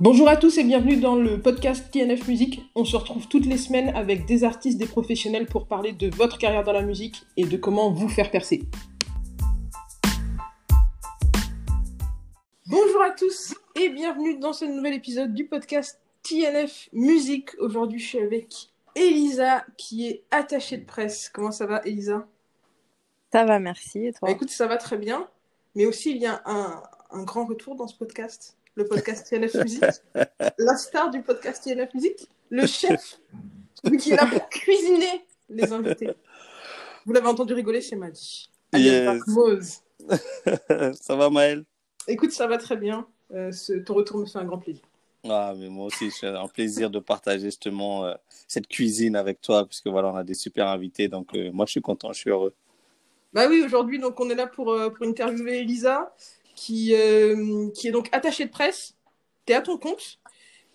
Bonjour à tous et bienvenue dans le podcast TNF Musique. On se retrouve toutes les semaines avec des artistes, des professionnels pour parler de votre carrière dans la musique et de comment vous faire percer. Bonjour à tous et bienvenue dans ce nouvel épisode du podcast TNF Musique. Aujourd'hui, je suis avec Elisa qui est attachée de presse. Comment ça va, Elisa? Ça va, merci. Et toi? Bah, Écoute, ça va très bien. Mais aussi, il y a un, un grand retour dans ce podcast le podcast TNF Musique, la star du podcast TNF Musique, le chef, celui qui est là pour cuisiner les invités. Vous l'avez entendu rigoler chez Madi. Yes. ça va Maël Écoute, ça va très bien. Euh, ce, ton retour me fait un grand plaisir. Ah, mais moi aussi, c'est un plaisir de partager justement euh, cette cuisine avec toi, puisque voilà, on a des super invités. Donc, euh, moi, je suis content, je suis heureux. Bah oui, aujourd'hui, donc, on est là pour, pour interviewer Elisa qui, euh, qui est donc attaché de presse. Tu es à ton compte.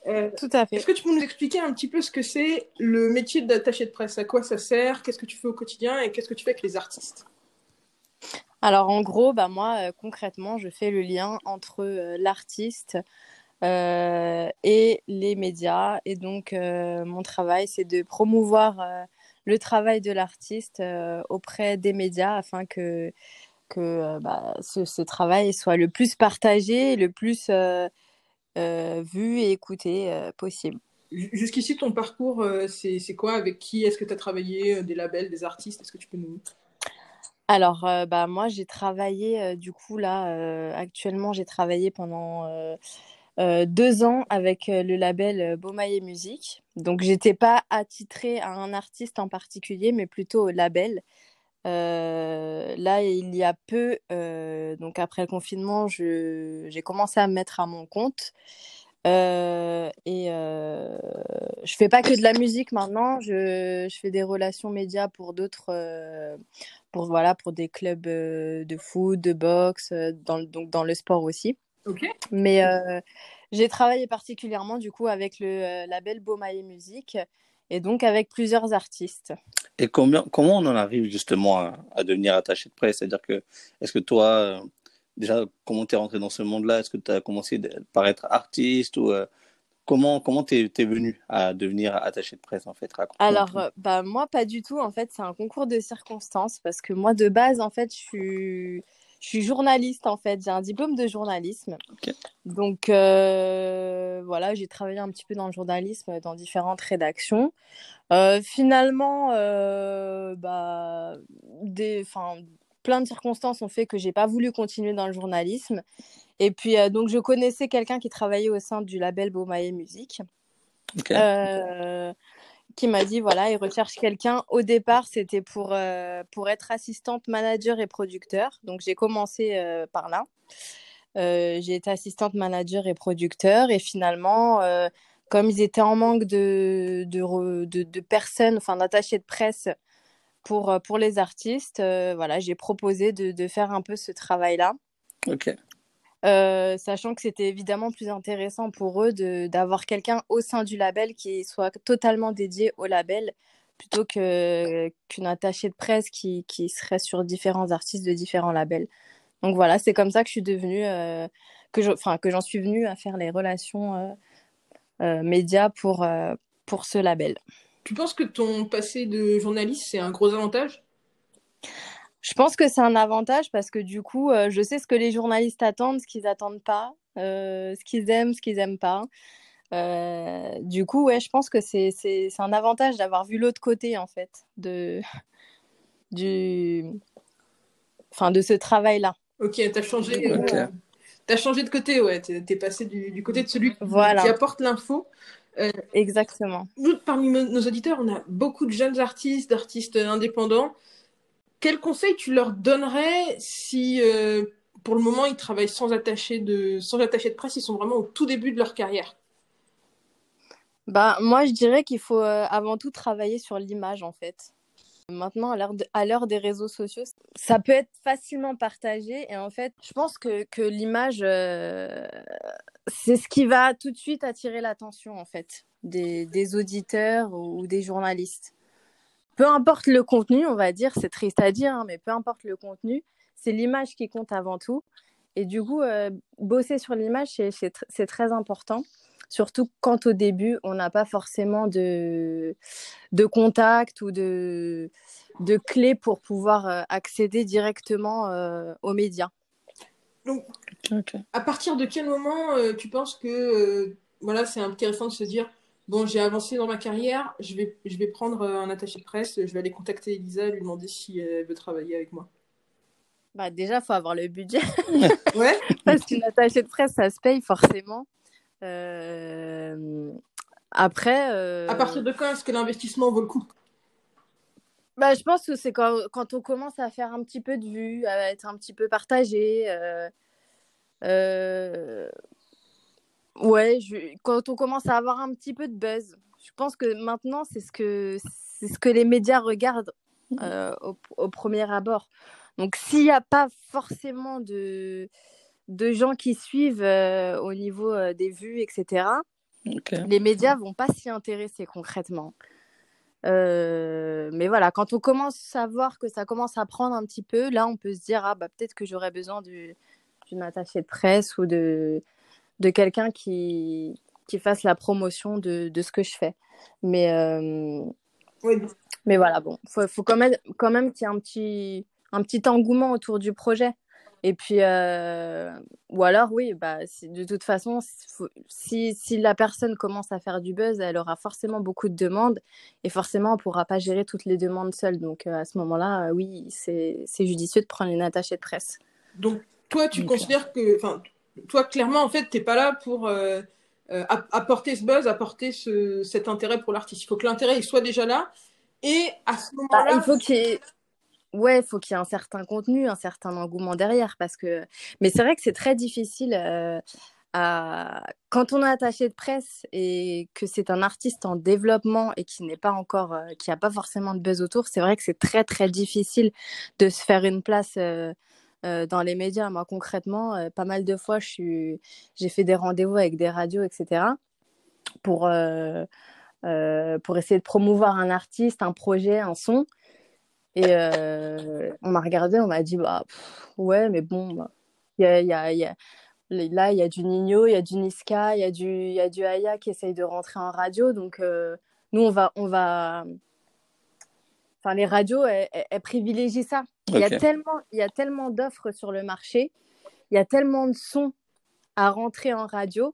Euh, Tout à fait. Est-ce que tu peux nous expliquer un petit peu ce que c'est le métier d'attaché de presse? À quoi ça sert? Qu'est-ce que tu fais au quotidien? Et qu'est-ce que tu fais avec les artistes? Alors, en gros, bah, moi, euh, concrètement, je fais le lien entre l'artiste et les médias. Et donc, mon travail, c'est de promouvoir le travail de l'artiste auprès des médias afin que que euh, bah, ce, travail soit le plus partagé, le plus euh, euh, vu et écouté possible. Jusqu'ici, ton parcours, c'est quoi? Avec qui est-ce que tu as travaillé Des labels, des artistes? Est-ce que tu peux nous... Alors, bah, moi, j'ai travaillé, du coup, là, actuellement, j'ai travaillé pendant deux ans avec le label Beaumaillé Musique. Donc, j'étais pas attitrée à un artiste en particulier, mais plutôt au label. Euh, là, il y a peu, euh, donc après le confinement, j'ai commencé à me mettre à mon compte. Euh, et je fais pas que de la musique maintenant, je, je fais des relations médias pour d'autres, pour voilà, pour des clubs de foot, de boxe, dans, donc dans le sport aussi. Ok. Mais j'ai travaillé particulièrement du coup avec le label Beaumaillé Musique et donc avec plusieurs artistes. Et comment on en arrive justement à, devenir attaché de presse? C'est-à-dire que, est-ce que toi, euh, déjà, comment tu es rentré dans ce monde-là? Est-ce que tu as commencé par être artiste ou euh, comment comment tu es, venu à devenir attaché de presse en fait? Alors, euh, bah, moi, pas du tout. En fait, c'est un concours de circonstances parce que moi, de base, en fait, je suis je suis journaliste en fait, j'ai un diplôme de journalisme. Donc euh, voilà, j'ai travaillé un petit peu dans le journalisme, dans différentes rédactions. Euh, finalement, euh, bah, des, plein de circonstances ont fait que j'ai pas voulu continuer dans le journalisme. Et puis donc je connaissais quelqu'un qui travaillait au sein du label Beaumaillé Musique qui m'a dit voilà, il recherche quelqu'un. Au départ, c'était pour, euh, pour être assistante manager et producteur. Donc, j'ai commencé euh, par là. Euh, j'ai été assistante manager et producteur. Et finalement, comme ils étaient en manque de, de, de, personnes, enfin d'attachés de presse pour, pour les artistes, voilà, j'ai proposé de, faire un peu ce travail-là. Ok. Euh, sachant que c'était évidemment plus intéressant pour eux d'avoir quelqu'un au sein du label qui soit totalement dédié au label plutôt qu'une attachée de presse qui, qui, serait sur différents artistes de différents labels. Donc voilà, c'est comme ça que je suis devenue, euh, que j'en suis venue à faire les relations euh, médias pour, pour ce label. Tu penses que ton passé de journaliste, c'est un gros avantage? Je pense que c'est un avantage parce que du coup, euh, je sais ce que les journalistes attendent, ce qu'ils attendent pas, euh, ce qu'ils aiment, ce qu'ils aiment pas. Euh, du coup, ouais, je pense que c'est, c'est, c'est un avantage d'avoir vu l'autre côté, en fait, de, du... enfin, de ce travail-là. Ok, tu as changé. As changé de côté, ouais. Tu es passé du, du, côté de celui qui apporte l'info. Exactement. Nous, parmi nos auditeurs, on a beaucoup de jeunes artistes, d'artistes indépendants. Quel conseil tu leur donnerais si, euh, pour le moment, ils travaillent sans attaché de, sans attaché de presse, ils sont vraiment au tout début de leur carrière? Bah, Moi, je dirais qu'il faut euh, avant tout travailler sur l'image, en fait. Maintenant, à l'heure des réseaux sociaux, ça peut être facilement partagé. Et en fait, je pense que, que l'image, euh, c'est ce qui va tout de suite attirer l'attention, en fait, des, des auditeurs ou des journalistes peu importe le contenu, on va dire, c'est triste à dire, hein, mais peu importe le contenu, c'est l'image qui compte avant tout. Et du coup, euh, bosser sur l'image, c'est très important. Surtout quand au début, on n'a pas forcément de, de contact ou de, de clés pour pouvoir euh, accéder directement euh, aux médias. Donc, à partir de quel moment euh, tu penses que voilà, c'est intéressant de se dire bon, j'ai avancé dans ma carrière, je vais, je vais prendre un attaché de presse, je vais aller contacter Elisa, lui demander si elle veut travailler avec moi bah déjà, il faut avoir le budget. ouais. Parce qu'une attachée de presse, ça se paye forcément. Euh, après. Euh, à partir de quand est-ce que l'investissement vaut le coup? Bah, Je pense que c'est quand, quand, on commence à faire un petit peu de vues, à être un petit peu partagé. Euh, ouais, je... quand on commence à avoir un petit peu de buzz. Je pense que maintenant, c'est ce que, c'est ce que les médias regardent au, au, premier abord. Donc, s'il n'y a pas forcément de, de gens qui suivent euh, au niveau euh, des vues, etc., les médias vont pas s'y intéresser concrètement. Euh, mais voilà, quand on commence à voir que ça commence à prendre un petit peu, là, on peut se dire ah bah peut-être que j'aurais besoin d'une attachée de presse ou de de quelqu'un qui qui fasse la promotion de, de ce que je fais. Mais mais voilà, bon, faut faut quand même quand même qu'il y ait un petit un petit engouement autour du projet. Et puis, euh, ou alors, oui, bah, de toute façon, si, si, la personne commence à faire du buzz, elle aura forcément beaucoup de demandes et forcément, on ne pourra pas gérer toutes les demandes seule. Donc, euh, à ce moment-là, euh, oui, c'est judicieux de prendre une attachée de presse. Donc, toi, tu considères que, enfin, toi, clairement, en fait, tu n'es pas là pour apporter ce buzz, apporter ce, cet intérêt pour l'artiste. Il faut que l'intérêt soit déjà là. Et à ce bah, moment-là. il faut qu'il Ouais, il faut qu'il y ait un certain contenu, un certain engouement derrière. Parce que... Mais c'est vrai que c'est très difficile euh, à... quand on est attaché de presse et que c'est un artiste en développement et qui n'est pas encore, euh, qui n'a pas forcément de buzz autour, c'est vrai que c'est très très difficile de se faire une place. Euh, dans les médias, moi concrètement, pas mal de fois, j'ai fait des rendez-vous avec des radios, etc. pour pour essayer de promouvoir un artiste, un projet, un son. Et euh, on m'a regardé, on m'a dit, bah, ouais, mais bon, bah, y a, y y a... là, il y a du Nino, il y a du Niska, il y, a du, y a du Aya qui essaye de rentrer en radio. Donc, euh, nous, on va, on va. Enfin, les radios, elles, elles privilégient ça. Il y a tellement, il y a tellement d'offres sur le marché, il y a tellement de sons à rentrer en radio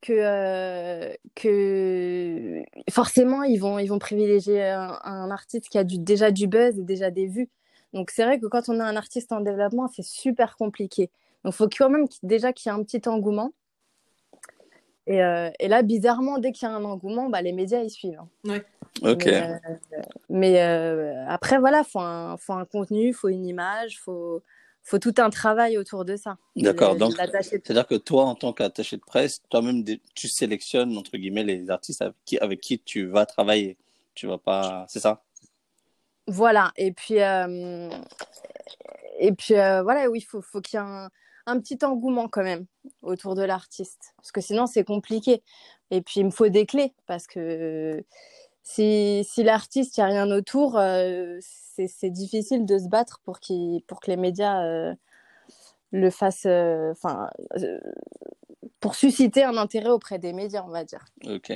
que, euh, que forcément, ils vont, ils vont privilégier un, artiste qui a du, déjà du buzz et déjà des vues. Donc, c'est vrai que quand on a un artiste en développement, c'est super compliqué. Donc, il faut quand même déjà qu'il y ait un petit engouement. Et, euh, et là, bizarrement, dès qu'il y a un engouement, bah, les médias, ils suivent. Hein. Ouais. Ok. Mais, euh, après, voilà, il faut un, faut un contenu, il faut une image, il faut faut tout un travail autour de ça. D'accord. Donc, c'est-à-dire que toi, en tant qu'attaché de presse, toi-même, tu sélectionnes entre guillemets les artistes avec qui, avec qui tu vas travailler. Tu vas pas, c'est ça? Voilà. Et puis, euh... et puis euh, voilà, oui, il faut, faut qu'il y ait un, un, petit engouement quand même autour de l'artiste, parce que sinon c'est compliqué. Et puis il me faut des clés parce que si, si l'artiste, il n'y a rien autour, euh, c'est difficile de se battre pour, pour que les médias euh, le fassent, euh, enfin, pour susciter un intérêt auprès des médias, on va dire. Ok.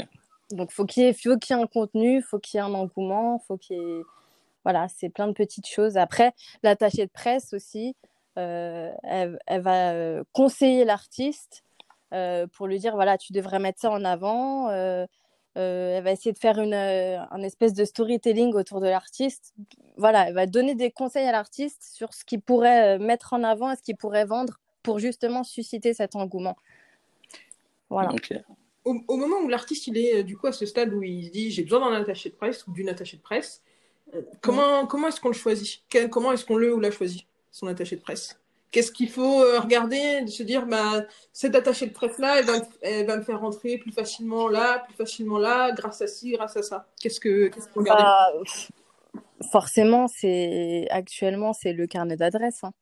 Donc, faut qu'il faut qu'il y ait un contenu, faut qu'il y ait un engouement, faut qu'il y ait... Voilà, c'est plein de petites choses. Après, l'attachée de presse aussi, elle, elle, va conseiller l'artiste pour lui dire, voilà, tu devrais mettre ça en avant euh, elle va essayer de faire une, euh, un espèce de storytelling autour de l'artiste. Voilà, elle va donner des conseils à l'artiste sur ce qu'il pourrait euh, mettre en avant et ce qu'il pourrait vendre pour justement susciter cet engouement. Voilà. Au, moment où l'artiste il est du coup à ce stade où il se dit j'ai besoin d'un attaché de presse ou d'une attachée de presse, comment, comment est-ce qu'on le choisit? Comment est-ce qu'on le ou la choisit, son attaché de presse? Qu'est-ce qu'il faut euh, regarder, de se dire, bah, cette attachée de presse-là, elle va, elle va me faire rentrer plus facilement là, plus facilement là, grâce à ci, grâce à ça. Qu'est-ce que, qu'est-ce qu'il faut regarder bah, Forcément, c'est actuellement c'est le carnet d'adresse. Hein.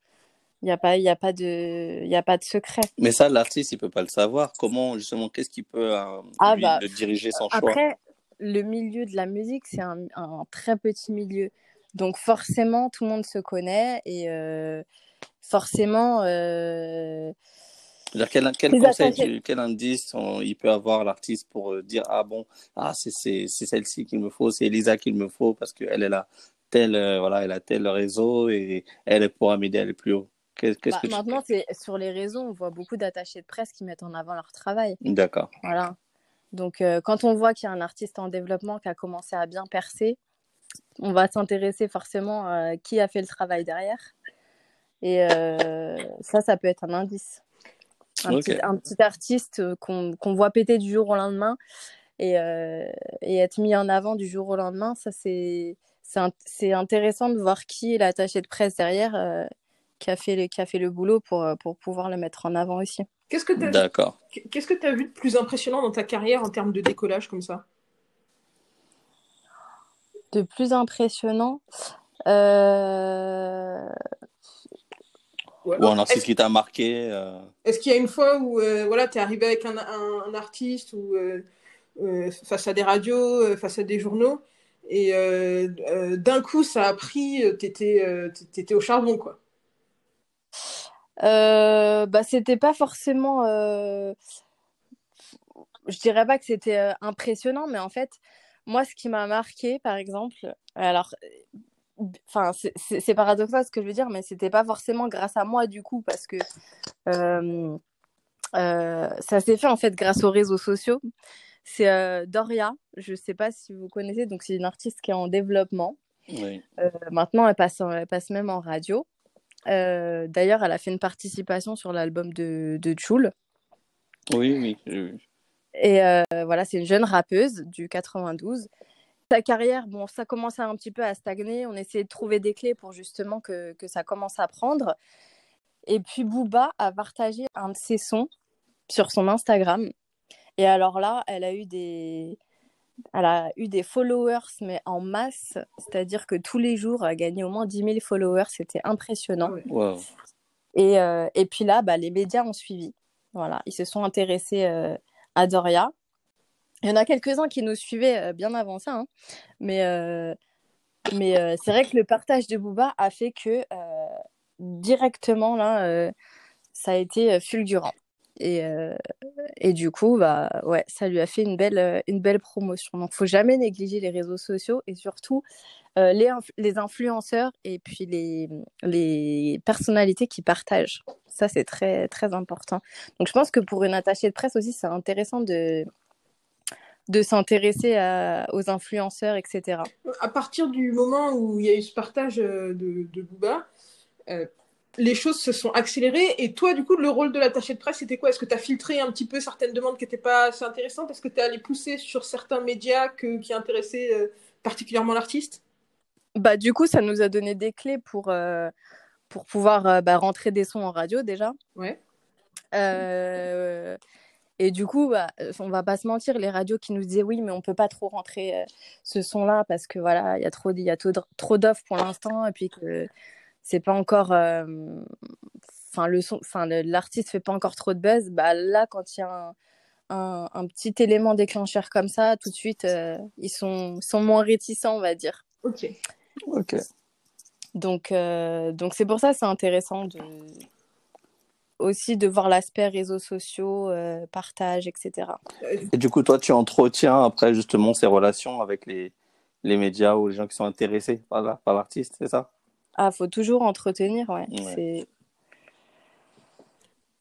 Il n'y a pas, il a pas de, il a pas de secret. Mais ça, l'artiste, il peut pas le savoir. Comment justement, qu'est-ce qui peut euh, ah, bah, diriger son choix? Après, le milieu de la musique, c'est un, un, très petit milieu, donc forcément, tout le monde se connaît et euh, forcément, euh, Quel, quel conseil, quel indice il peut avoir l'artiste pour euh, dire ah bon ah c'est celle-ci qu'il me faut, c'est Elisa qu'il me faut parce qu'elle est là tel euh, voilà elle a tel réseau et elle pourra m'aider à aller plus haut. Bah, que maintenant c'est sur les réseaux on voit beaucoup d'attachés de presse qui mettent en avant leur travail. D'accord. Voilà. Donc euh, quand on voit qu'il y a un artiste en développement qui a commencé à bien percer, on va s'intéresser forcément à qui a fait le travail derrière. Et ça, ça peut être un indice. Un, petit, artiste euh, qu'on voit péter du jour au lendemain et, euh, et, être mis en avant du jour au lendemain, ça c'est c'est intéressant de voir qui est l'attaché de presse derrière euh, qui, a fait le, qui a fait le boulot pour, pour pouvoir le mettre en avant aussi. Qu'est-ce que tu as, Qu'est-ce que as vu de plus impressionnant dans ta carrière en termes de décollage comme ça? De plus impressionnant euh... Ou un artiste qui t'a marqué euh. Est-ce qu'il y a une fois où euh, voilà, tu es arrivé avec un, un, artiste ou euh, face à des radios, face à des journaux, et d'un coup, ça a pris, tu étais, au charbon, quoi? Bah, C'était pas forcément. Je dirais pas que c'était impressionnant, mais en fait, moi, ce qui m'a marqué, par exemple, alors enfin c'est paradoxal ce que je veux dire mais c'était pas forcément grâce à moi du coup parce que euh, euh, ça s'est fait en fait grâce aux réseaux sociaux. C'est euh, Doria. Je sais pas si vous connaissez donc c'est une artiste qui est en développement. Maintenant elle passe elle passe même en radio. D'ailleurs elle a fait une participation sur l'album de de Chul oui oui, et voilà c'est une jeune rappeuse du 92 sa carrière, bon, ça commençait un petit peu à stagner. On essayait de trouver des clés pour justement que, que ça commence à prendre. Et puis Booba a partagé un de ses sons sur son Instagram. Et alors là, elle a eu des, elle a eu des followers, mais en masse. C'est-à-dire que tous les jours, elle a gagné au moins 10 000 followers. C'était impressionnant. Et, euh, et, puis là, bah, les médias ont suivi. Voilà, ils se sont intéressés euh, à Doria. Il y en a quelques-uns qui nous suivaient euh, bien avant ça, hein. mais, euh, euh, c'est vrai que le partage de Booba a fait que directement, là, ça a été fulgurant. Et, du coup, bah, ouais, ça lui a fait une belle, une belle promotion. Donc, faut jamais négliger les réseaux sociaux et surtout les, les influenceurs et puis les, les personnalités qui partagent. Ça, c'est très, très important. Donc, je pense que pour une attachée de presse aussi, c'est intéressant de, de s'intéresser aux influenceurs, etc. À partir du moment où il y a eu ce partage euh, de, de Booba, euh, les choses se sont accélérées. Et toi, du coup, le rôle de l'attaché de presse, c'était quoi? Est-ce que tu as filtré un petit peu certaines demandes qui n'étaient pas assez intéressantes? Est-ce que tu es allé pousser sur certains médias qui intéressaient euh, particulièrement l'artiste? Bah, Du coup, ça nous a donné des clés pour, pour pouvoir bah, rentrer des sons en radio déjà. Ouais. Et du coup, bah, euh, on va pas se mentir, les radios qui nous disaient oui, mais on peut pas trop rentrer euh, ce son-là parce que voilà, il y a trop, il y a trop d'offres pour l'instant et puis que c'est pas encore, euh, enfin le son, enfin l'artiste fait pas encore trop de buzz. Bah là, quand il y a un, un, petit élément déclencheur comme ça, tout de suite, ils sont, sont moins réticents, on va dire. Ok. Ok. Donc, donc c'est pour ça c'est intéressant de aussi de voir l'aspect réseaux sociaux, euh, partage, etc. Et du coup, toi, tu entretiens après justement ces relations avec les, les médias ou les gens qui sont intéressés par l'artiste, c'est ça? Ah, faut toujours entretenir, ouais. C'est...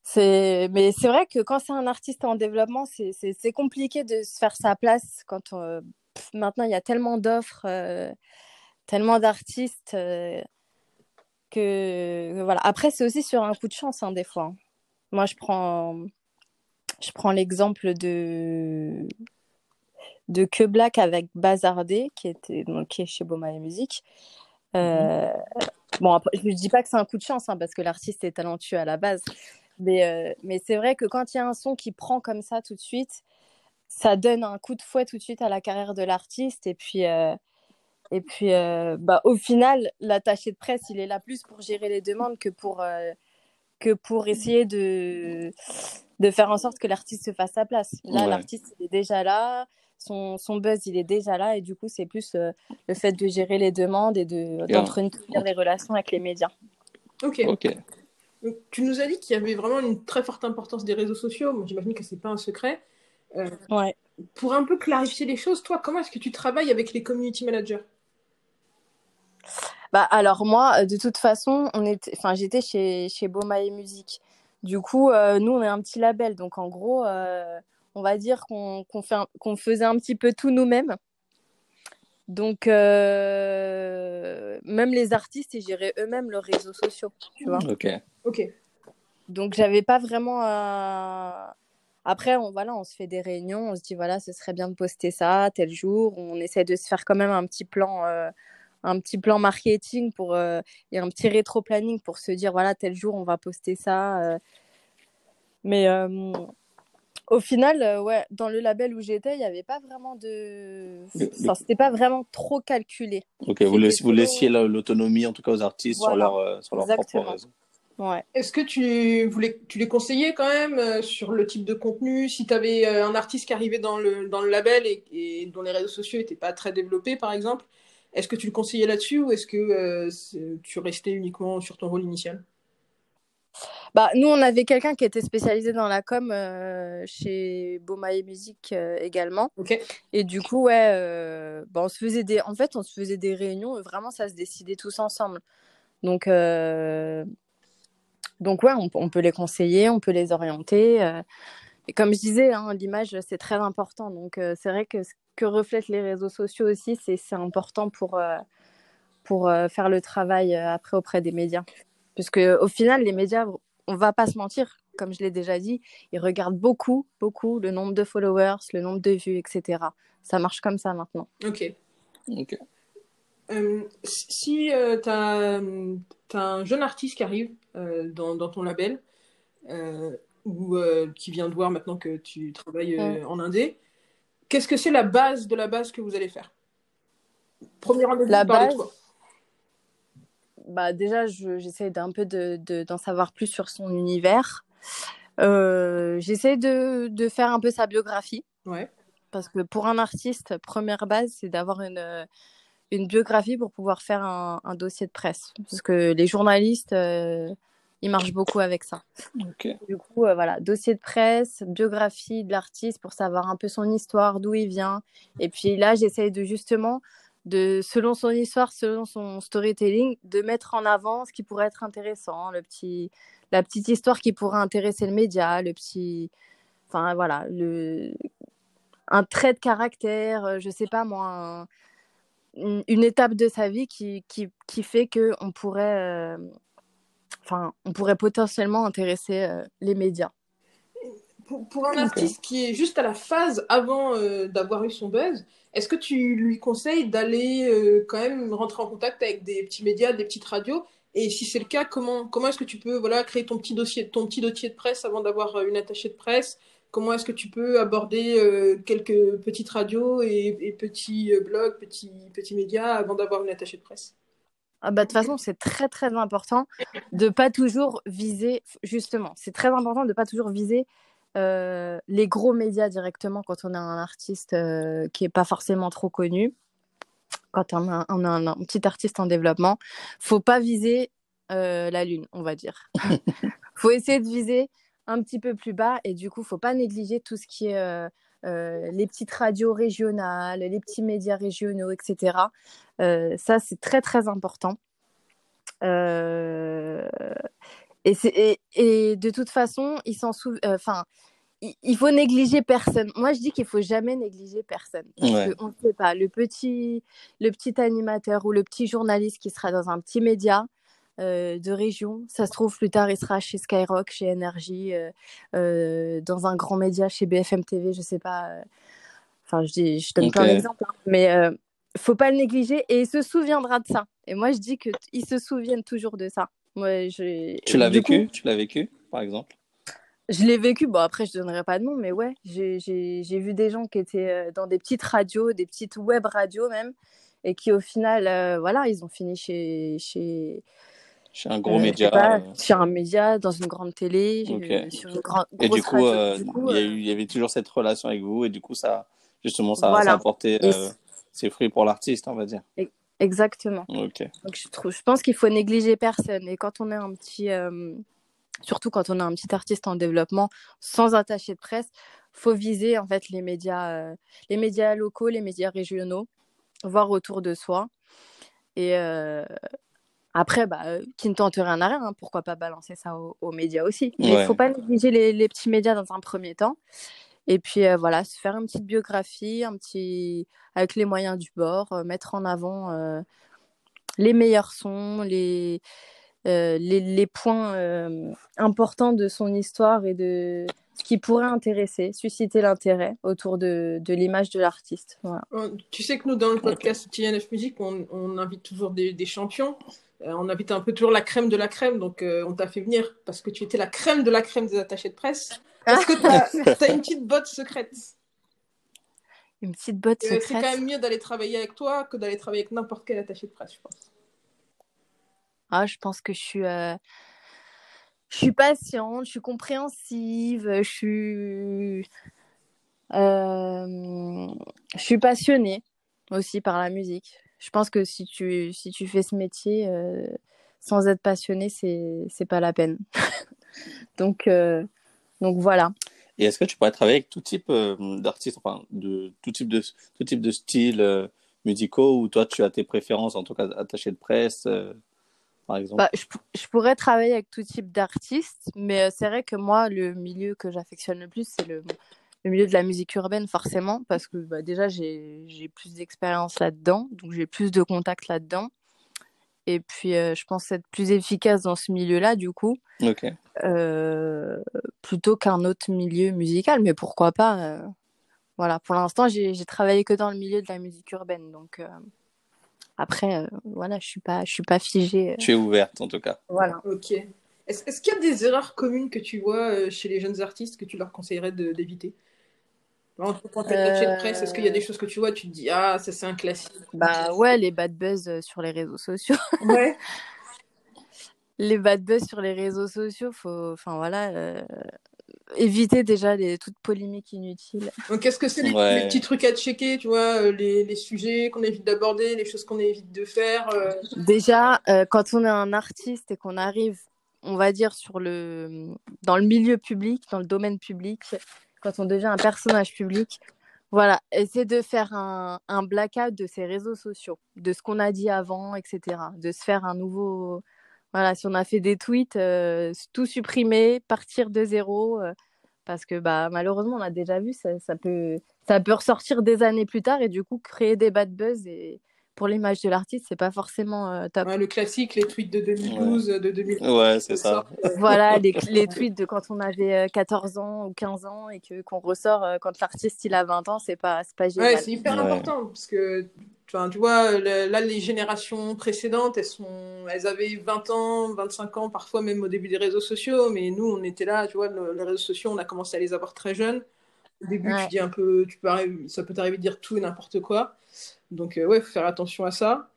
C'est... Mais c'est vrai que quand c'est un artiste en développement, c'est, compliqué de se faire sa place. Quand Maintenant, il y a tellement d'offres, euh, tellement d'artistes. Euh, que voilà. Après, c'est aussi sur un coup de chance hein, des fois. Moi, je prends, je prends l'exemple de de Que Black avec Bazardé, qui était donc qui est chez Boma et Musique. Euh, bon, je ne dis pas que c'est un coup de chance, hein, parce que l'artiste est talentueux à la base. Mais, euh, mais c'est vrai que quand il y a un son qui prend comme ça tout de suite, ça donne un coup de fouet tout de suite à la carrière de l'artiste. Et puis, euh, et puis, euh, bah, au final, l'attaché de presse, il est là plus pour gérer les demandes que pour, euh, que pour essayer de, de faire en sorte que l'artiste se fasse sa place. Là, l'artiste, il est déjà là, son, son buzz, il est déjà là, et du coup, c'est plus euh, le fait de gérer les demandes et d'entretenir de, les relations avec les médias. Ok. Ok. tu nous as dit qu'il y avait vraiment une très forte importance des réseaux sociaux. J'imagine que c'est pas un secret. Euh, ouais. Pour un peu clarifier les choses, toi, comment est-ce que tu travailles avec les community managers? Bah alors moi, de toute façon, on était, enfin j'étais chez chez et Musique. Du coup, euh, nous on est un petit label, donc en gros, euh, on va dire qu'on fait qu'on faisait un petit peu tout nous-mêmes. Donc, euh, même les artistes, ils géraient eux-mêmes leurs réseaux sociaux, tu vois. Ok. Ok. Donc, j'avais pas vraiment. Après, on, voilà, on se fait des réunions, on se dit, voilà, ce serait bien de poster ça tel jour. On essaie de se faire quand même un petit plan, euh, un petit plan marketing pour. Euh, et un petit rétro-planning pour se dire, voilà, tel jour, on va poster ça. Mais au final, euh, ouais, dans le label où j'étais, il n'y avait pas vraiment de. Enfin, c'était pas vraiment trop calculé. Ok, vous, vous laissiez l'autonomie, en tout cas, aux artistes sur leur, euh, sur leur propre réseau. Ouais. Est-ce que tu, voulais, tu les conseillais quand même euh, sur le type de contenu? Si tu avais un artiste qui arrivait dans le, dans le label et, dont les réseaux sociaux n'étaient pas très développés, par exemple, est-ce que tu le conseillais là-dessus ou est-ce que tu restais uniquement sur ton rôle initial? Bah, nous, on avait quelqu'un qui était spécialisé dans la com euh, chez Beaumaye Musique euh, également. Et du coup, ouais, euh, bah, on se faisait des... en fait, on se faisait des réunions et vraiment, ça se décidait tous ensemble. Donc, Donc ouais, on, peut les conseiller, on peut les orienter. Et comme je disais, hein, l'image, c'est très important. Donc, c'est vrai que que reflètent les réseaux sociaux aussi, c'est important pour, pour faire le travail après auprès des médias. Puisque au final, les médias on va pas se mentir, comme je l'ai déjà dit, ils regardent beaucoup, beaucoup le nombre de followers, le nombre de vues, etc. Ça marche comme ça maintenant. Ok. Ok. Euh, si euh, tu as, un jeune artiste qui arrive euh, dans, ton label, ou qui vient de voir maintenant que tu travailles en Indé, qu'est-ce que c'est la base de la base que vous allez faire? Premier rendez-vous, la base, bah, déjà, j'essaie d'un peu d'en de, savoir plus sur son univers. Euh, j'essaie de, de, faire un peu sa biographie. Ouais. Parce que pour un artiste, première base, c'est d'avoir une, une biographie pour pouvoir faire un, un, dossier de presse. Parce que les journalistes, euh, ils marchent beaucoup avec ça. Du coup, euh, voilà, dossier de presse, biographie de l'artiste pour savoir un peu son histoire, d'où il vient. Et puis là, j'essaie de justement de, selon son histoire, selon son storytelling, de mettre en avant ce qui pourrait être intéressant, le petit, la petite histoire qui pourrait intéresser le média, le petit, enfin voilà, le, un trait de caractère, euh, je sais pas moi, une, étape de sa vie qui, qui, qui fait que on pourrait, euh, enfin, on pourrait potentiellement intéresser euh, les médias. Pour, un artiste qui est juste à la phase avant d'avoir eu son buzz, est-ce que tu lui conseilles d'aller euh, quand même rentrer en contact avec des petits médias, des petites radios? Et si c'est le cas, comment, comment est-ce que tu peux voilà, créer ton petit, dossier, ton petit dossier de presse avant d'avoir euh, une attachée de presse? Comment est-ce que tu peux aborder euh, quelques petites radios et, petits blogs, petits, petits médias avant d'avoir une attachée de presse? Ah bah, de toute façon, c'est très très important de pas toujours viser, justement, c'est très important de pas toujours viser euh, les gros médias directement quand on a un artiste euh, qui n'est pas forcément trop connu, quand on a, un, petit artiste en développement, faut pas viser euh, la lune, on va dire. faut essayer de viser un petit peu plus bas et du coup, faut pas négliger tout ce qui est les petites radios régionales, les petits médias régionaux, etc. ça, c'est très très important. Et, et, de toute façon, il s'en Enfin, il, faut négliger personne. Moi, je dis qu'il faut jamais négliger personne. Parce ne sait pas. Le petit, le petit animateur ou le petit journaliste qui sera dans un petit média euh, de région, ça se trouve plus tard, il sera chez Skyrock, chez Energy, euh, euh, dans un grand média, chez BFM TV, je sais pas. Enfin, je, dis, je donne plein d'exemples, hein. mais faut pas le négliger et il se souviendra de ça. Et moi, je dis qu'ils se souviennent toujours de ça. Moi, je... Tu l'as vécu? Tu l'as vécu, par exemple? Je l'ai vécu, bon après je donnerai pas de nom, mais ouais, j'ai vu des gens qui étaient dans des petites radios, des petites web radios même, et qui au final, euh, voilà, ils ont fini chez, chez, chez un gros euh, média. Chez un média, dans une grande télé, sur une grande Et du coup, il y, avait toujours cette relation avec vous, et du coup, ça, justement, ça, a apporté ses fruits pour l'artiste, on va dire. Exactement. Ok. Donc je, trouve, je pense qu'il faut négliger personne, et quand on est un petit surtout quand on a un petit artiste en développement, sans attaché de presse, faut viser en fait les médias, les médias locaux, les médias régionaux, voir autour de soi. Et après, bah, qui ne tente rien à rien, hein, pourquoi pas balancer ça aux, médias aussi. Mais il ne faut pas négliger les, les, petits médias dans un premier temps. Et puis voilà, se faire une petite biographie, un petit avec les moyens du bord, mettre en avant les meilleurs sons, les, les, les, points importants de son histoire et de ce qui pourrait intéresser, susciter l'intérêt autour de, de l'image de l'artiste. Voilà. Tu sais que nous, dans le podcast TNF Music, on, on invite toujours des, des champions. Euh, on invite un peu toujours la crème de la crème, donc euh, on t'a fait venir parce que tu étais la crème de la crème des attachés de presse. Est-ce que tu as, une petite botte secrète? Une petite botte secrète C'est quand même mieux d'aller travailler avec toi que d'aller travailler avec n'importe quel attaché de presse, je pense. Ah, je pense que je suis, euh, je suis patiente, je suis compréhensive, je suis, je suis passionnée aussi par la musique je pense que si tu, si tu fais ce métier euh, sans être passionné, c'est pas la peine. donc, euh, donc voilà. Et est-ce que tu pourrais travailler avec tout type euh, d'artistes, enfin, de tout type de, tout type de styles musicaux, ou toi tu as tes préférences, en tout cas attaché de presse par exemple? Bah, je, je, pourrais travailler avec tout type d'artistes, mais c'est vrai que moi, le milieu que j'affectionne le plus, c'est le, le milieu de la musique urbaine, forcément, parce que bah, déjà, j'ai plus d'expérience là-dedans, donc j'ai plus de contacts là-dedans. Et puis, euh, je pense être plus efficace dans ce milieu-là, du coup, euh, plutôt qu'un autre milieu musical. Mais pourquoi pas euh, Voilà, pour l'instant, j'ai travaillé que dans le milieu de la musique urbaine. Donc, après, voilà, je suis pas, je suis pas figée. Tu es ouverte, en tout cas. Voilà. Ok. Est-ce qu'il y a des erreurs communes que tu vois chez les jeunes artistes que tu leur conseillerais d'éviter? Quand tu es de presse, est-ce qu'il y a des choses que tu vois, tu te dis, ah, ça c'est un classique Bah ouais, les bad buzz euh, sur les réseaux sociaux. Ouais. les bad buzz sur les réseaux sociaux, faut, enfin voilà, euh, éviter déjà les toutes polémiques inutiles. Donc qu'est-ce que c'est les, petits trucs à checker, tu vois, euh, les, les sujets qu'on évite d'aborder, les choses qu'on évite de faire Déjà, quand on est un artiste et qu'on arrive, on va dire sur le, dans le milieu public, dans le domaine public, quand on devient un personnage public. Voilà, essayer de faire un, un blackout de ses réseaux sociaux, de ce qu'on a dit avant, etc. De se faire un nouveau. Voilà, si on a fait des tweets, euh, tout supprimer, partir de zéro. Euh, parce que bah, malheureusement, on a déjà vu, ça, ça, peut, ça peut ressortir des années plus tard et du coup créer des bad buzz et, pour l'image de l'artiste, c'est pas forcément euh, top. le classique, les tweets de 2012, de 2013. Ouais, c'est ça. voilà, les, les, tweets de quand on avait 14 euh, ans ou 15 ans et que qu'on ressort euh, quand l'artiste il a 20 ans, c'est pas c'est pas génial. Ouais, c'est hyper important parce que enfin, tu vois là les générations précédentes, elles sont elles avaient 20 ans, 25 ans parfois même au début des réseaux sociaux, mais nous on était là, tu vois, les réseaux sociaux, on a commencé à les avoir très jeunes. Au début, tu dis un peu, tu peux ça peut t'arriver de dire tout et n'importe quoi. Donc, euh, ouais, il faut faire attention à ça.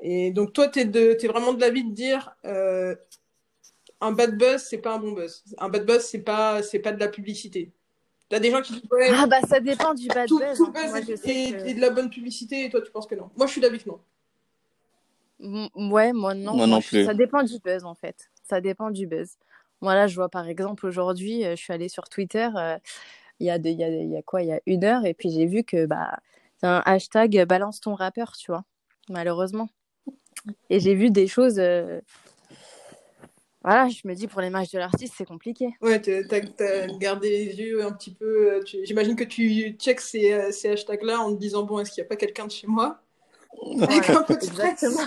Et donc, toi, tu es, es, vraiment de l'avis de dire euh, un bad buzz, c'est pas un bon buzz. Un bad buzz, c'est pas, pas de la publicité. T'as des gens qui disent Ah, bah, ça dépend du bad buzz. Tout hein. buzz est, de la bonne publicité, et toi, tu penses que non. Moi, je suis d'avis que non. ouais, moi, non. Moi, non plus. Ça dépend du buzz, en fait. Ça dépend du buzz. Moi, là, je vois par exemple aujourd'hui, euh, je suis allée sur Twitter. Il y, a il, y a, il y a quoi Il y a une heure, et puis j'ai vu que bah, un hashtag balance ton rappeur, tu vois, malheureusement. Et j'ai vu des choses. Euh, voilà, je me dis pour l'image de l'artiste, c'est compliqué. Ouais, t'as as gardé les yeux un petit peu. Euh, j'imagine que tu checks ces, euh, ces hashtags-là en te disant bon, est-ce qu'il n'y a pas quelqu'un de chez moi? Avec un peu de Exactement.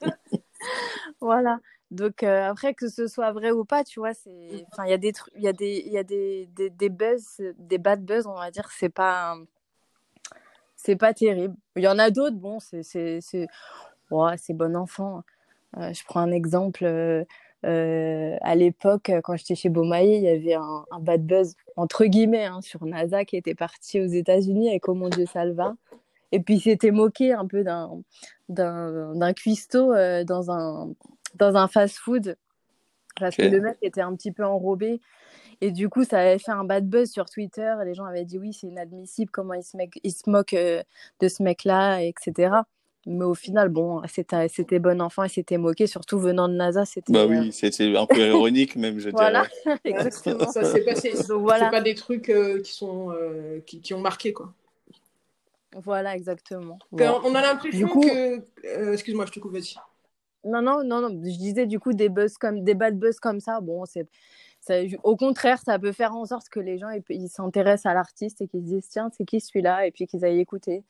voilà. Donc après que ce soit vrai ou pas, tu vois, c'est enfin il y a des il y a des il y a des, des, buzz, des bad buzz, on va dire, c'est pas c'est pas terrible. Il y en a d'autres, bon, c'est c'est c'est bon enfant. Euh, je prends un exemple. Euh, euh, à l'époque, quand j'étais chez Beaumaillé, il y avait un, bad buzz entre guillemets hein, sur NASA qui était parti aux États-Unis avec Oh mon Dieu Salva. Et puis il s'était moqué un peu d'un d'un cuistot dans un dans un fast-food parce que le mec était un petit peu enrobé et du coup, ça avait fait un bad buzz sur Twitter. Les gens avaient dit oui, c'est inadmissible, comment il se, il se moque euh, de ce mec-là, etc. Mais au final, bon, c'était, c'était bon enfant et c'était moqué, surtout venant de NASA. C'était, Bah euh, oui, c'est c'est un peu ironique même, je Voilà, dirais. exactement. Ça, c'est pas, Donc c'est voilà, pas des trucs euh, qui, sont, euh, qui, qui ont marqué, quoi. voilà, exactement. On a l'impression coup- que... euh, Excuse-moi, je te coupe, vas-y. Non, non, non, non. Je disais du coup des buzz comme des bad buzz comme ça. Bon, c'est, au contraire, ça peut faire en sorte que les gens ils, s'intéressent à l'artiste et qu'ils se disent tiens, c'est qui celui-là? Et puis qu'ils aillent écouter.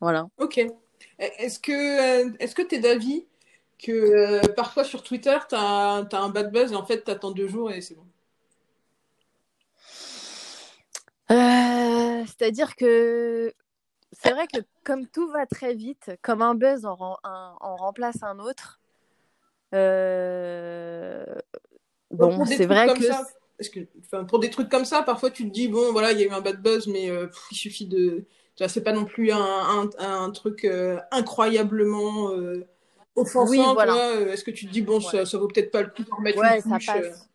Voilà. Ok. Est-ce que euh, est-ce que tu es d'avis que euh, parfois sur Twitter, tu as, un bad buzz et en fait, tu attends deux jours et c'est bon? Euh, c'est-à-dire que c'est vrai que comme tout va très vite, comme un buzz en, un- en remplace un autre, bon, des c'est vrai que ça, est-ce que, enfin, pour des trucs comme ça, parfois tu te dis, bon, voilà, il y a eu un bad buzz, mais euh, pff, il suffit de. C'est pas non plus un, un, un truc euh, incroyablement euh, offensant, Oui, voilà. Euh, Est-ce que tu te dis, bon, ça, ça vaut peut-être pas le coup de remettre ouais, une ça couche euh, passe.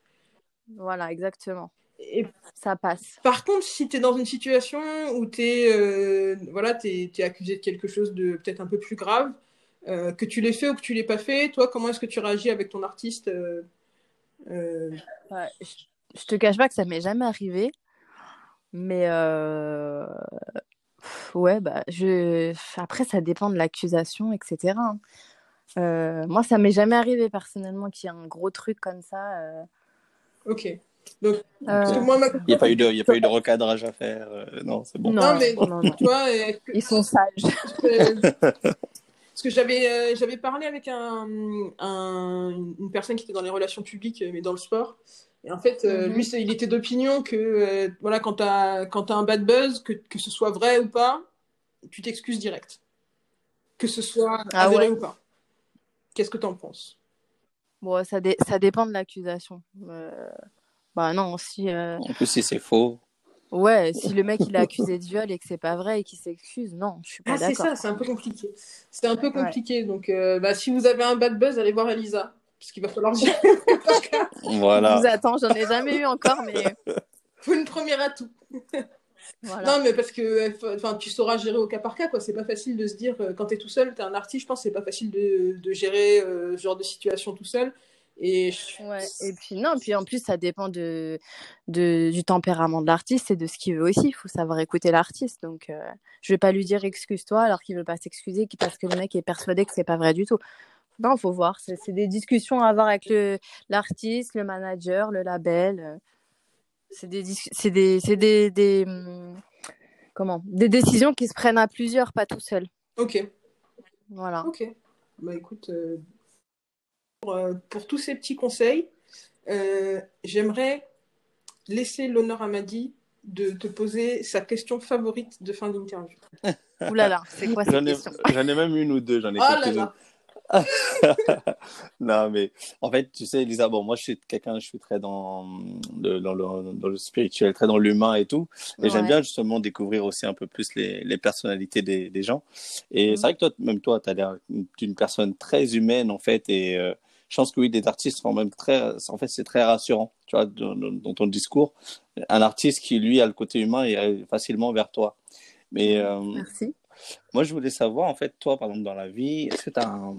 Voilà, exactement. Et Ça passe. par contre, si tu es dans une situation où tu es, voilà, t'es accusé de quelque chose de peut-être un peu plus grave, euh, que tu l'aies fait ou que tu l'aies pas fait, toi, comment est-ce que tu réagis avec ton artiste euh, euh, Ouais, je, je te cache pas que ça m'est jamais arrivé, mais euh, pff, ouais, bah je. Après, ça dépend de l'accusation, etc. hein. Euh, moi, ça m'est jamais arrivé personnellement qu'il y ait un gros truc comme ça. euh. Ok. Donc, parce que Euh, moi, ma... Il n'y a, pas eu de- il y a pas eu de recadrage à faire. euh, non, c'est bon. Non, Non, mais non, non. tu vois, est-ce que- Ils sont sages. Parce que j'avais euh, j'avais parlé avec un, un- une personne qui était dans les relations publiques, euh, mais dans le sport. Et en fait, euh, Mhm. lui, il était d'opinion que euh, voilà, quand tu as, quand t'as un bad buzz, que, que ce soit vrai ou pas, tu t'excuses direct. Que ce soit Ah avéré ouais. ou pas. Qu'est-ce que tu en penses? Bon, ça, dé- ça dépend de l'accusation. Euh, Bah non, si, euh, En plus, si c'est faux, ouais, si le mec il est accusé de viol et que c'est pas vrai et qu'il s'excuse, non, je suis pas Ah, c'est ça, c'est un peu compliqué. C'était un peu compliqué. Donc, euh, bah, si vous avez un bad buzz, allez voir Elisa. Parce qu'il va falloir dire. Je voilà. vous attends, j'en ai jamais eu encore, mais faut une première atout. voilà. Non, mais parce que enfin, tu sauras gérer au cas par cas, quoi. C'est pas facile de se dire, euh, quand tu es tout seul, tu es un artiste, je pense c'est pas facile de, de gérer euh, ce genre de situation tout seul. Et je- Ouais, et puis non, puis en plus ça dépend de, de du tempérament de l'artiste et de ce qu'il veut aussi. Il faut savoir écouter l'artiste. Donc euh, je vais pas lui dire excuse-toi alors qu'il veut pas s'excuser parce que le mec est persuadé que c'est pas vrai du tout. Non, faut voir. C'est des discussions à avoir avec l'artiste, le manager, le label. euh. C'est des c'est des des, des hum, comment? Des décisions qui se prennent à plusieurs, pas tout seul. Ok, Voilà. ok. Bah écoute, euh, pour, euh, pour tous ces petits conseils, euh, j'aimerais laisser l'honneur à Madi de te poser sa question favorite de fin d'interview. Ouh là là, c'est quoi cette J'en ai, question? j'en ai même une ou deux, j'en ai Oh quelques-unes. non, mais en fait, tu sais, Elisa, bon, moi, je suis quelqu'un, je suis très dans le, dans le, dans le spirituel, très dans l'humain et tout. Et j'aime bien justement découvrir aussi un peu plus les, les personnalités des, des gens. Et Mhm. c'est vrai que toi, même toi, tu as l'air d'une personne très humaine, en fait. Et euh, je pense que oui, des artistes sont même très. En fait, c'est très rassurant, tu vois, dans, ton discours. Un artiste qui, lui, a le côté humain et est facilement vers toi. Mais. euh, Merci. moi, je voulais savoir, en fait, toi, par exemple, dans la vie, est-ce que tu as un...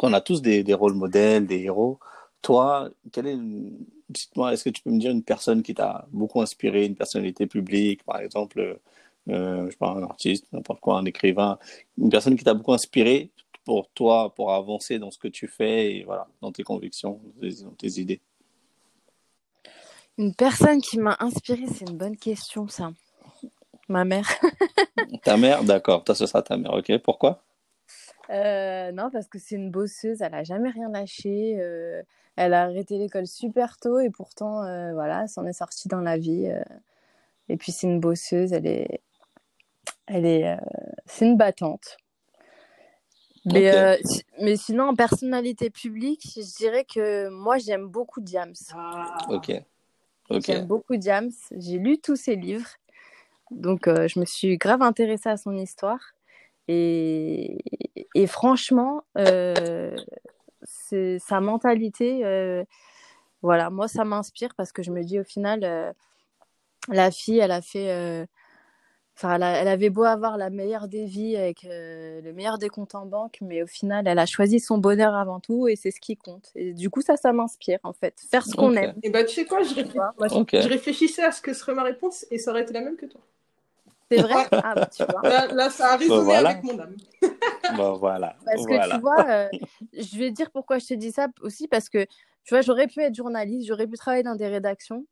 On a tous des, des rôles modèles, des héros. Toi, quel est... Dites-moi, est-ce que tu peux me dire une personne qui t'a beaucoup inspiré, une personnalité publique, par exemple, euh, je pas, un artiste, n'importe quoi, un écrivain, une personne qui t'a beaucoup inspiré pour toi, pour avancer dans ce que tu fais et voilà, dans tes convictions, dans tes idées. Une personne qui m'a inspirée, c'est une bonne question, ça. Ma mère. Ta mère, d'accord, toi, ce sera ta mère, ok. Pourquoi? Euh, non, parce que c'est une bosseuse, elle a jamais rien lâché. euh, elle a arrêté l'école super tôt et pourtant, euh, voilà, elle s'en est sortie dans la vie. euh. et puis c'est une bosseuse, elle est, elle est, euh, c'est une battante. Mais, euh, mais sinon, en personnalité publique, je dirais que moi, j'aime beaucoup Diams. Ah. Ok. J'aime beaucoup Diams. J'ai lu tous ses livres. Donc, euh, je me suis grave intéressée à son histoire. Et, et franchement, euh, c'est sa mentalité. euh, voilà, moi, ça m'inspire parce que je me dis au final, euh, la fille, elle a fait. Enfin, elle, elle, avait beau avoir la meilleure des vies avec euh, le meilleur des comptes en banque, mais au final, elle a choisi son bonheur avant tout et c'est ce qui compte. Et du coup, ça, ça m'inspire en fait. Faire ce qu'on aime. Et bah, tu sais quoi, je, réfléch- Moi, je- Ok. je réfléchissais à ce que serait ma réponse et ça aurait été la même que toi. C'est vrai? Ah, bah, tu vois. Là, là, ça a résonné voilà. avec mon âme. Bon, voilà. Parce que voilà. tu vois, euh, je vais dire pourquoi je te dis ça aussi, parce que tu vois, j'aurais pu être journaliste, j'aurais pu travailler dans des rédactions,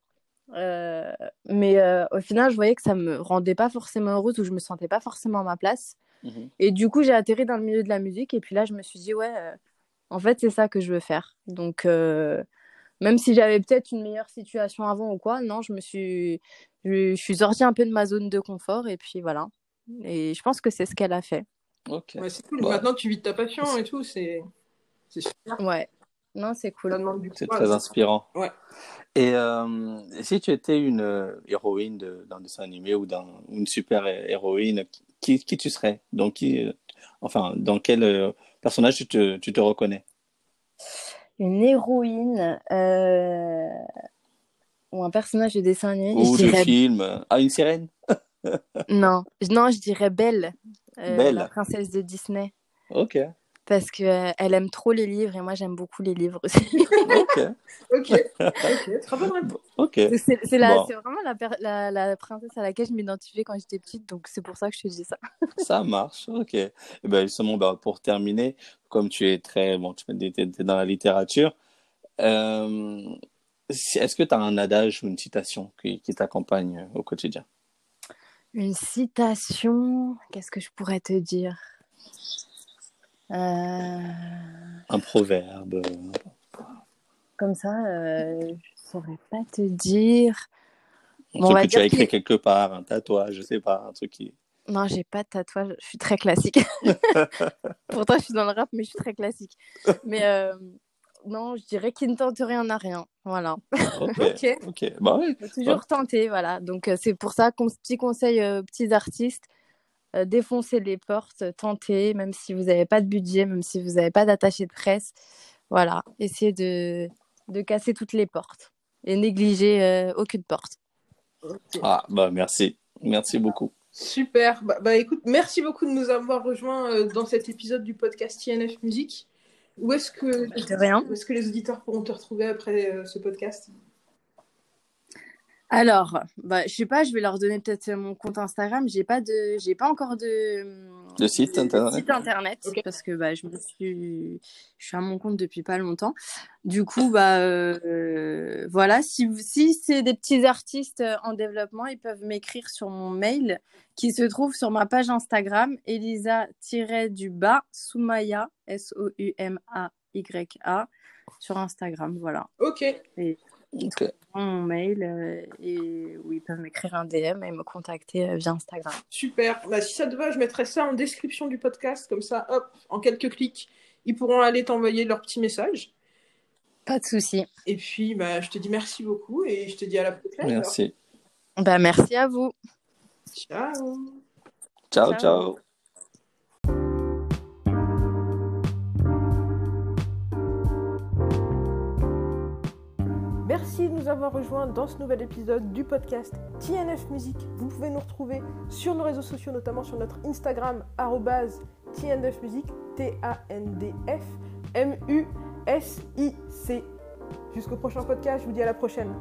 euh, mais euh, au final, je voyais que ça me rendait pas forcément heureuse ou je me sentais pas forcément à ma place. Mhm. Et du coup, j'ai atterri dans le milieu de la musique et puis là, je me suis dit, ouais, euh, en fait, c'est ça que je veux faire. Donc, euh, même si j'avais peut-être une meilleure situation avant ou quoi, non, je me suis, je, je suis sortie un peu de ma zone de confort et puis voilà. Et je pense que c'est ce qu'elle a fait. Ok. Ouais, c'est cool. Bon. Maintenant, tu vis de ta passion et tout. C'est c'est super. Ouais. Non, c'est cool. C'est très inspirant. Ouais. Et euh, si tu étais une euh, héroïne de- d'un dessin animé ou d'un une super hé- héroïne, qui, qui tu serais? Donc, qui, euh, enfin, dans quel euh, personnage tu te, tu te reconnais? Une héroïne euh, ou un personnage de dessin animé, Ou de dirais film? Ah, une sirène? non, non, je dirais Belle, euh, Belle. la princesse de Disney, Ok. Parce que euh, elle aime trop les livres et moi j'aime beaucoup les livres aussi. Ok. Ok, ok, très bonne réponse. Ok. c'est Bon. vraiment la, per- la, la princesse à laquelle je m'identifiais quand j'étais petite, donc c'est pour ça que je te dis ça. Ça marche, ok. Et ben justement, ben, pour terminer, comme tu es très, bon, tu es dans la littérature, euh, est-ce que tu as un adage ou une citation qui, qui t'accompagne au quotidien? Une citation, qu'est-ce que je pourrais te dire? Euh, Un proverbe? Comme ça, euh, je saurais pas te dire. Un Bon, on truc que tu as écrit quelque part, un tatouage, je sais pas, un truc qui... Non, j'ai pas de tatouage. Je suis très classique. Pourtant, je suis dans le rap, mais je suis très classique. Mais euh, non, je dirais qu'il ne tente rien n'a rien. Voilà. Ok, Ok. ok. Bah ouais, Faut toujours tenter, voilà. Donc, euh, c'est pour ça qu'on petit conseil euh, aux petits artistes, euh, défoncez les portes, tentez, même si vous n'avez pas de budget, même si vous n'avez pas d'attaché de presse. Voilà. Essayez de, de casser toutes les portes et négligez euh, aucune porte. Ah, bah merci. Merci beaucoup. Super. Bah, bah, écoute, merci beaucoup de nous avoir rejoints euh, dans cet épisode du podcast INF Musique. Où est-ce que, est-ce que les auditeurs pourront te retrouver après euh, ce podcast? Alors, bah, je sais pas, je vais leur donner peut-être mon compte Instagram. J'ai pas de, j'ai pas encore de, De site internet site internet Ok. parce que bah, je me suis, je suis à mon compte depuis pas longtemps. Du coup, bah, euh, voilà, si, si c'est des petits artistes euh, en développement, ils peuvent m'écrire sur mon mail qui se trouve sur ma page Instagram, Elisa-du-bas Soumaya, S-O-U-M-A-Y-A, sur Instagram, voilà. Ok. Ok. Mon mail euh, et où ils peuvent m'écrire un DM et me contacter euh, via Instagram. Super. Bah, si ça te va, je mettrai ça en description du podcast. Comme ça, hop, en quelques clics, ils pourront aller t'envoyer leur petit message. Pas de souci. Et puis, bah, je te dis merci beaucoup et je te dis à la prochaine. alors. Merci. Bah, merci à vous. Ciao. Ciao, Ciao. ciao. Merci de nous avoir rejoints dans ce nouvel épisode du podcast TNF Musique. Vous pouvez nous retrouver sur nos réseaux sociaux, notamment sur notre Instagram, TNF Musique, T-A-N-D-F M-U-S-I-C. Jusqu'au prochain podcast, je vous dis à la prochaine.